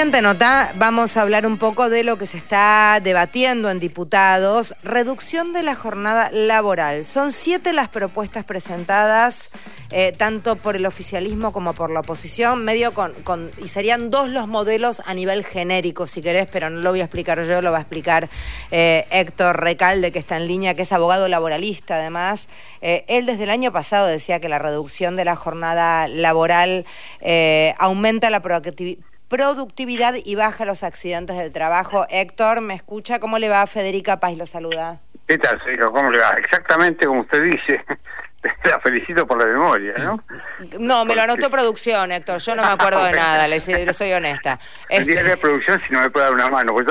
Siguiente nota, vamos a hablar un poco de lo que se está debatiendo en diputados, reducción de la jornada laboral. Son siete las propuestas presentadas eh, tanto por el oficialismo como por la oposición, medio con, y serían dos los modelos a nivel genérico, si querés, pero no lo voy a explicar yo, lo va a explicar eh, Héctor Recalde, que está en línea, que es abogado laboralista además. Eh, él desde el año pasado decía que la reducción de la jornada laboral aumenta la productividad y baja los accidentes del trabajo. Héctor, ¿me escucha? ¿Cómo le va? Federica Paz lo saluda. ¿Qué tal, ¿Cómo le va? Exactamente como usted dice. La felicito por la memoria, ¿no? No, me lo anotó producción, Héctor. Yo no me acuerdo de nada, le, soy honesta. El día de producción, si no me puede dar una mano, pues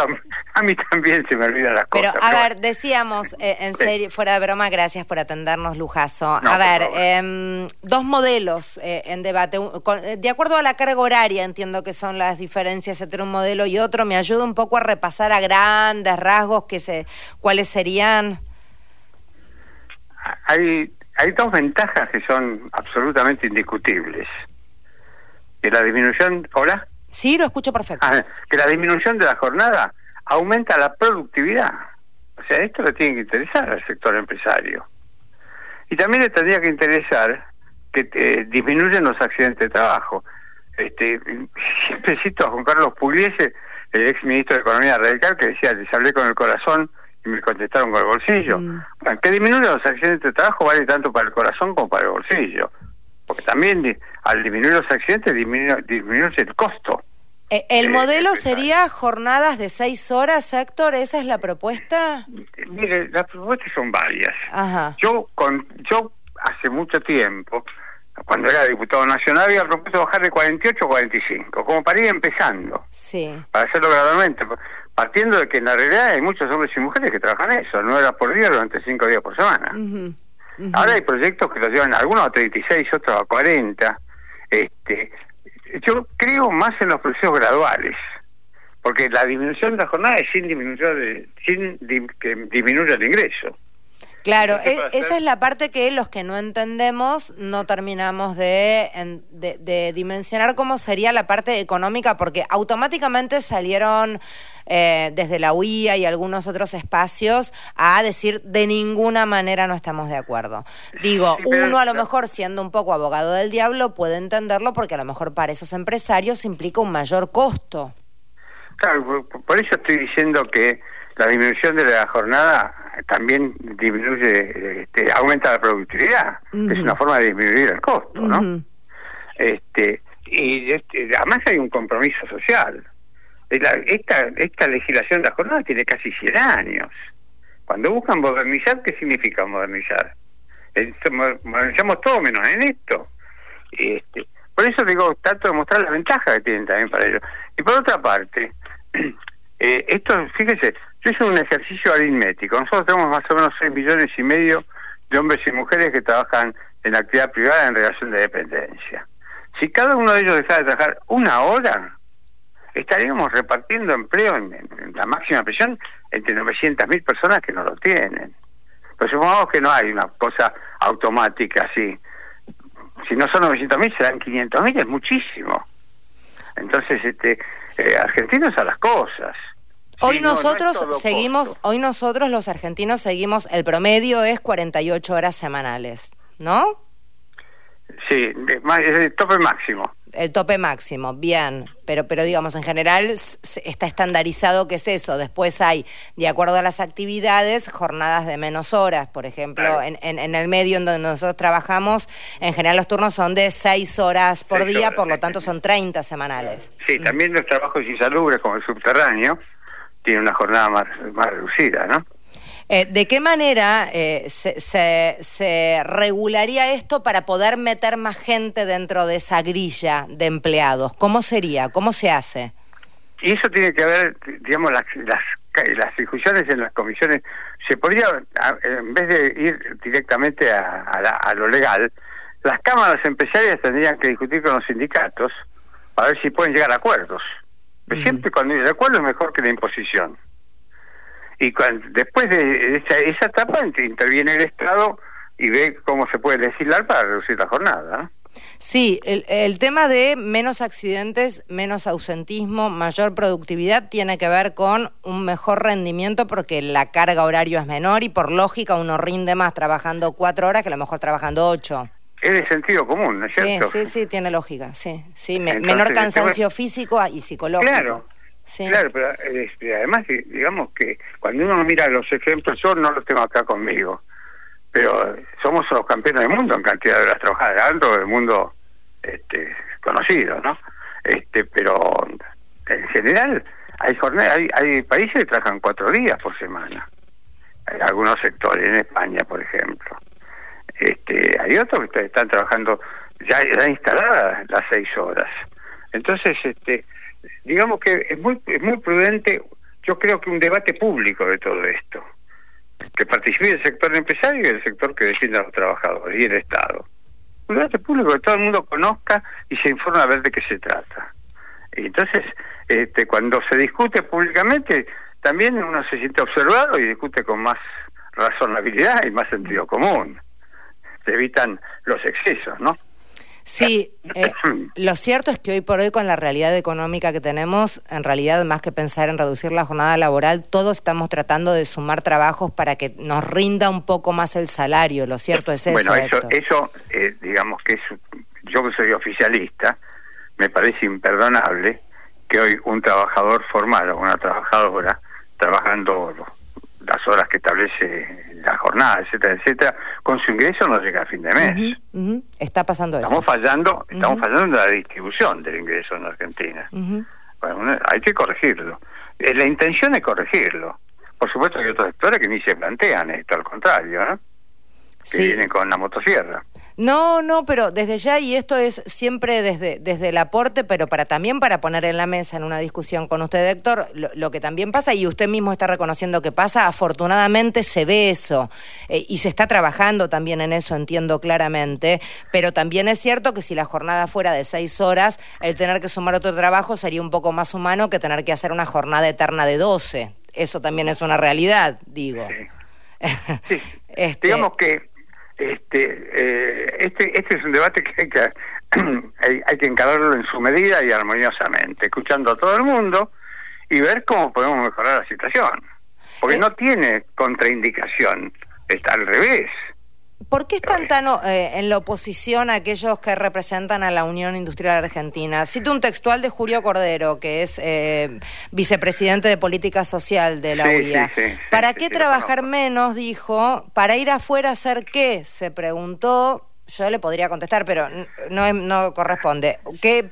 a, mí también se me olvidan las pero, cosas. Pero, a ver, decíamos, eh, en serio, fuera de broma, gracias por atendernos, Lujazo. a ver, em, dos modelos eh, en debate. Eh, de acuerdo a la carga horaria, entiendo que son las diferencias entre un modelo y otro. ¿Me ayuda un poco a repasar a grandes rasgos que se, cuáles serían? Hay hay dos ventajas que son absolutamente indiscutibles. Que la disminución, ¿hola? Sí, lo escucho perfecto. Ah, que la disminución de la jornada aumenta la productividad. O sea, esto le tiene que interesar al sector empresario. Y también le tendría que interesar que eh, disminuyen los accidentes de trabajo. Este, siempre cito a Juan Carlos Pugliese, el ex ministro de Economía Radical, que decía, les hablé con el corazón y me contestaron con el bolsillo. Mm. Bueno, que disminuir los accidentes de trabajo vale tanto para el corazón como para el bolsillo. Porque también al disminuir los accidentes disminuye, el costo. Eh, ¿El eh, modelo sería jornadas de seis horas, Héctor? ¿Esa es la propuesta? Mire, las propuestas son varias. Yo, con, yo hace mucho tiempo, cuando era diputado nacional, había propuesto bajar de 48 a 45, como para ir empezando. Sí. Para hacerlo gradualmente partiendo de que en la realidad hay muchos hombres y mujeres que trabajan eso, no era por día durante cinco días por semana. Ahora hay proyectos que los llevan algunos a 36, otros a 40. Este, yo creo más en los procesos graduales, porque la disminución de la jornada es sin disminuir, sin que disminuya el ingreso. Claro, e, esa es la parte que los que no entendemos no terminamos de, de, dimensionar cómo sería la parte económica, porque automáticamente salieron eh, desde la UIA y algunos otros espacios a decir de ninguna manera no estamos de acuerdo. Digo, uno a lo mejor siendo un poco abogado del diablo puede entenderlo porque a lo mejor para esos empresarios implica un mayor costo. Claro, por eso estoy diciendo que la disminución de la jornada también disminuye, este, aumenta la productividad, es una forma de disminuir el costo, ¿no? Este y este, además hay un compromiso social. esta esta legislación de la jornada tiene casi 100 años. Cuando buscan modernizar, ¿qué significa modernizar? modernizamos todo menos en esto. Este, por eso digo, trato de mostrar las ventajas que tienen también para ellos. Y por otra parte, eh, esto, fíjese, yo hice un ejercicio aritmético. Nosotros tenemos más o menos 6 millones y medio de hombres y mujeres que trabajan en actividad privada en relación de dependencia. Si cada uno de ellos dejara de trabajar una hora, estaríamos repartiendo empleo en, la máxima presión entre 900.000 personas que no lo tienen. Pero supongamos que no hay una cosa automática así. Si no son 900.000, serán 500.000, es muchísimo. Entonces, este, eh, argentinos a las cosas. Hoy nosotros seguimos, hoy nosotros los argentinos seguimos, el promedio es 48 horas semanales, ¿no? Sí, es el tope máximo. El tope máximo, bien, pero pero digamos en general está estandarizado que es eso. Después hay, de acuerdo a las actividades, jornadas de menos horas. Por ejemplo, en, en, el medio en donde nosotros trabajamos, en general los turnos son de seis horas por día, por lo tanto son 30 semanales. Sí, también los trabajos insalubres como el subterráneo tiene una jornada más, más reducida, ¿no? Eh, ¿De qué manera eh, se, se, regularía esto para poder meter más gente dentro de esa grilla de empleados? ¿Cómo sería? ¿Cómo se hace? Y eso tiene que ver, digamos, las, las, las discusiones en las comisiones. Se podría, en vez de ir directamente a, a lo legal, las cámaras empresarias tendrían que discutir con los sindicatos para ver si pueden llegar a acuerdos. Siempre cuando el acuerdo es mejor que la imposición. Y cuando, después de esa, esa etapa interviene el Estado y ve cómo se puede legislar para reducir la jornada. Sí, el, el, tema de menos accidentes, menos ausentismo, mayor productividad tiene que ver con un mejor rendimiento porque la carga horaria es menor y por lógica uno rinde más trabajando cuatro horas que a lo mejor trabajando ocho. Es de sentido común, ¿no es cierto? Sí, sí, sí, tiene lógica, sí. sí menor cansancio físico y psicológico. Claro, Claro, pero este, además, digamos que cuando uno mira los ejemplos, yo no los tengo acá conmigo, pero somos los campeones del mundo en cantidad de horas trabajadas, alto del mundo este, conocido, ¿no? Este, pero en general hay jornadas, hay, hay países que trabajan cuatro días por semana, hay algunos sectores en España, por ejemplo. Este, hay otros que están trabajando ya, instaladas las seis horas. Entonces, este, digamos que es muy, es muy prudente, yo creo que un debate público de todo esto que participe el sector empresario y el sector que defiende a los trabajadores y el Estado. Un debate público que todo el mundo conozca y se informe a ver de qué se trata. Y entonces, este, cuando se discute públicamente, también uno se siente observado y discute con más razonabilidad y más sentido común. Se evitan los excesos, ¿no? Sí, eh, lo cierto es que hoy por hoy con la realidad económica que tenemos, en realidad más que pensar en reducir la jornada laboral, todos estamos tratando de sumar trabajos para que nos rinda un poco más el salario. Lo cierto es eso. Bueno, eso, eso eh, digamos que es, yo que soy oficialista, me parece imperdonable que hoy un trabajador formal o una trabajadora trabajando las horas que establece la jornada, etcétera, etcétera, con su ingreso no llega a fin de mes. Está pasando estamos Fallando, Estamos fallando en la distribución del ingreso en Argentina. Bueno, hay que corregirlo. Eh, la intención es corregirlo. Por supuesto hay otros sectores que ni se plantean esto, al contrario, ¿no? que vienen con la motosierra. No, no, pero desde ya, y esto es siempre desde, desde el aporte, pero para también para poner en la mesa en una discusión con usted, Héctor, lo, que también pasa, y usted mismo está reconociendo que pasa, afortunadamente se ve eso, eh, y se está trabajando también en eso, entiendo claramente, pero también es cierto que si la jornada fuera de seis horas, el tener que sumar otro trabajo sería un poco más humano que tener que hacer una jornada eterna de doce. Eso también es una realidad, digo. Sí. este... Digamos que este, eh, este, este es un debate que hay que, hay, que encararlo en su medida y armoniosamente, escuchando a todo el mundo y ver cómo podemos mejorar la situación. Porque eh. no tiene contraindicación, está al revés. ¿Por qué están tan eh, en la oposición aquellos que representan a la Unión Industrial Argentina? Cito un textual de Julio Cordero, que es eh, vicepresidente de Política Social de la UIA. ¿Para qué trabajar menos? Dijo. ¿Para ir afuera a hacer qué? Se preguntó. Yo le podría contestar, pero no, no corresponde. ¿Qué,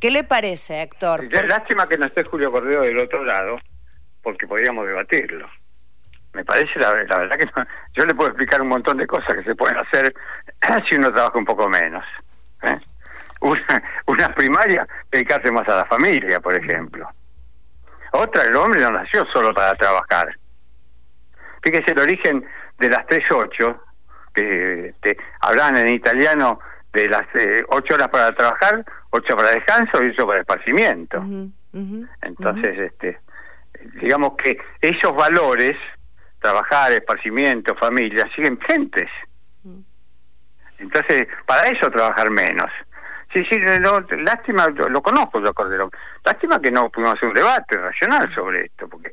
¿Qué le parece, Héctor? Lástima que no esté Julio Cordero del otro lado, porque podríamos debatirlo me parece la, verdad que yo le puedo explicar un montón de cosas que se pueden hacer si uno trabaja un poco menos. ¿eh? Una, una primaria, dedicarse más a la familia, por ejemplo. Otra, el hombre no nació solo para trabajar. Fíjese el origen de las tres ocho, que te, hablan en italiano de las eh, ocho horas para trabajar, ocho para descanso y ocho para esparcimiento. Entonces, este digamos que esos valores trabajar, esparcimiento, familia, siguen presentes. Mm. Entonces, para eso trabajar menos. Sí, sí, lástima, lo, conozco yo, Cordero. Lástima que no pudimos hacer un debate racional sobre esto, porque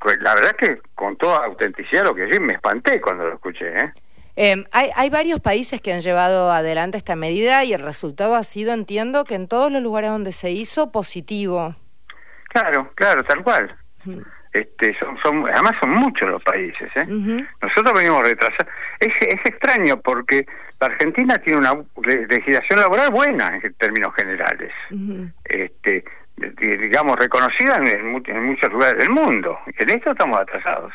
pues, la verdad que con toda autenticidad lo que sí me espanté cuando lo escuché. ¿eh? Em, hay, hay varios países que han llevado adelante esta medida y el resultado ha sido, entiendo, que en todos los lugares donde se hizo, positivo. Claro, claro, tal cual. Este, son, son, además son muchos los países. ¿eh? Nosotros venimos retrasados. Es, es extraño porque la Argentina tiene una legislación laboral buena en términos generales, este, digamos, reconocida en, muchos lugares del mundo. En esto estamos atrasados.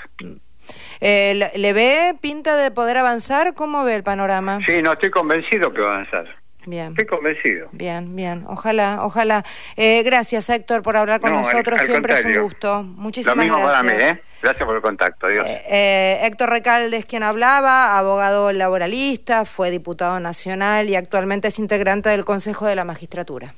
Eh, ¿Le ve pinta de poder avanzar? ¿Cómo ve el panorama? Sí, no estoy convencido que va a avanzar. Bien. Estoy convencido. Bien, bien. Ojalá, ojalá. Eh, gracias, Héctor, por hablar con nosotros. Siempre es un gusto. Muchísimas Lo mismo gracias. Para mí, ¿eh? Gracias por el contacto. Adiós. Eh, eh, Héctor Recalde es quien hablaba, abogado laboralista, fue diputado nacional y actualmente es integrante del Consejo de la Magistratura.